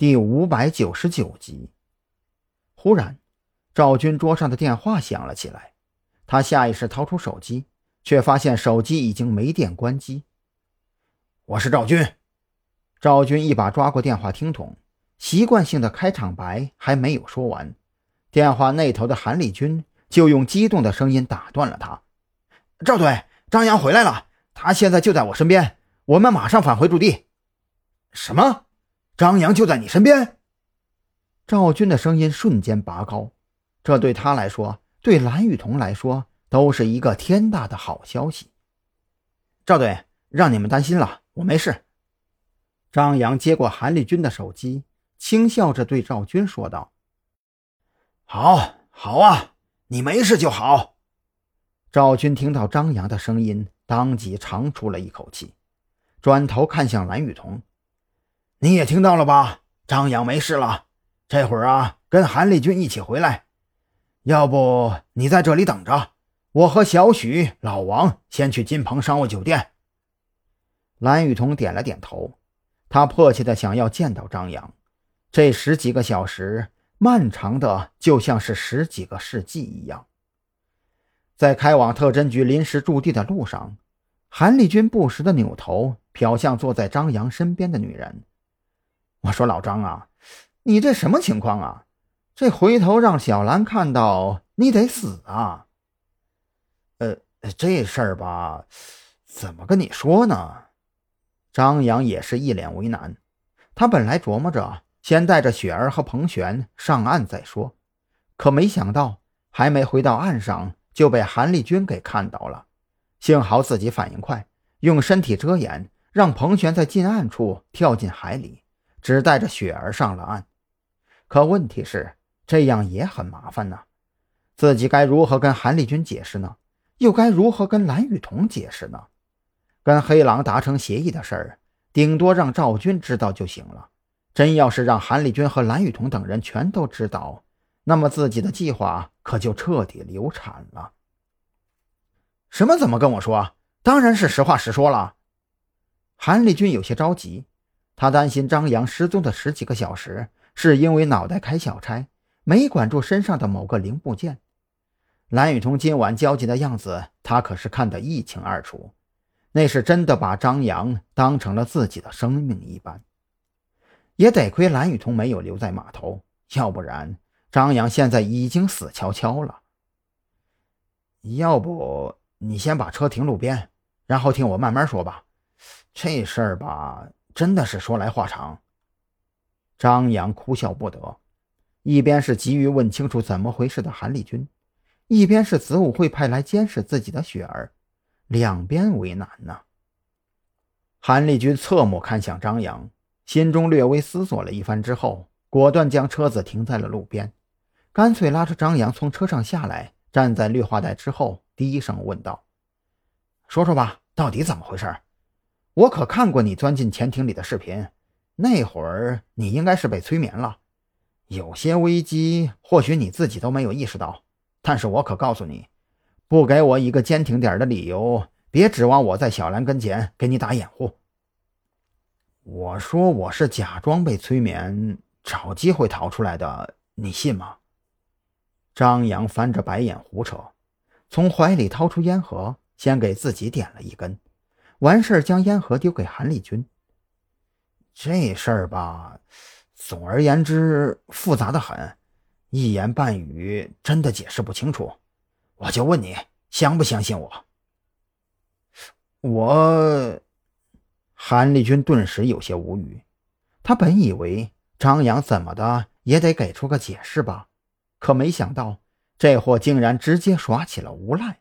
第五百九十九集。忽然，赵军桌上的电话响了起来，他下意识掏出手机，却发现手机已经没电关机。我是赵军。赵军一把抓过电话听筒，习惯性的开场白还没有说完，电话那头的韩立军就用激动的声音打断了他：“赵队，张扬回来了，他现在就在我身边，我们马上返回驻地。”什么？张扬就在你身边。赵军的声音瞬间拔高，这对他来说，对蓝雨桐来说，都是一个天大的好消息。赵队，让你们担心了，我没事。张扬接过韩立军的手机，轻笑着对赵军说道：“好，好啊，你没事就好。”赵军听到张扬的声音，当即长出了一口气，转头看向蓝雨桐。你也听到了吧？张扬没事了，这会儿啊，跟韩立军一起回来。要不你在这里等着，我和小许、老王先去金鹏商务酒店。蓝雨桐点了点头，他迫切的想要见到张扬。这十几个小时，漫长的就像是十几个世纪一样。在开往特侦局临时驻地的路上，韩立军不时的扭头瞟向坐在张扬身边的女人。我说老张啊，你这什么情况啊？这回头让小兰看到，你得死啊！呃，这事儿吧，怎么跟你说呢？张扬也是一脸为难。他本来琢磨着先带着雪儿和彭璇上岸再说，可没想到还没回到岸上就被韩立军给看到了。幸好自己反应快，用身体遮掩，让彭璇在近岸处跳进海里。只带着雪儿上了岸，可问题是这样也很麻烦呢。自己该如何跟韩立军解释呢？又该如何跟蓝雨桐解释呢？跟黑狼达成协议的事儿，顶多让赵军知道就行了。真要是让韩立军和蓝雨桐等人全都知道，那么自己的计划可就彻底流产了。什么？怎么跟我说？当然是实话实说了。韩立军有些着急。他担心张扬失踪的十几个小时，是因为脑袋开小差，没管住身上的某个零部件。蓝雨桐今晚焦急的样子，他可是看得一清二楚，那是真的把张扬当成了自己的生命一般。也得亏蓝雨桐没有留在码头，要不然张扬现在已经死翘翘了。要不你先把车停路边，然后听我慢慢说吧。这事儿吧。真的是说来话长。张扬哭笑不得，一边是急于问清楚怎么回事的韩立军，一边是子午会派来监视自己的雪儿，两边为难呢。韩立军侧目看向张扬，心中略微思索了一番之后，果断将车子停在了路边，干脆拉着张扬从车上下来，站在绿化带之后，低声问道：“说说吧，到底怎么回事？”我可看过你钻进潜艇里的视频，那会儿你应该是被催眠了，有些危机或许你自己都没有意识到。但是我可告诉你，不给我一个坚挺点的理由，别指望我在小兰跟前给你打掩护。我说我是假装被催眠，找机会逃出来的，你信吗？张扬翻着白眼胡扯，从怀里掏出烟盒，先给自己点了一根。完事儿，将烟盒丢给韩立军。这事儿吧，总而言之复杂的很，一言半语真的解释不清楚。我就问你，相不相信我？我……韩立军顿时有些无语。他本以为张扬怎么的也得给出个解释吧，可没想到这货竟然直接耍起了无赖。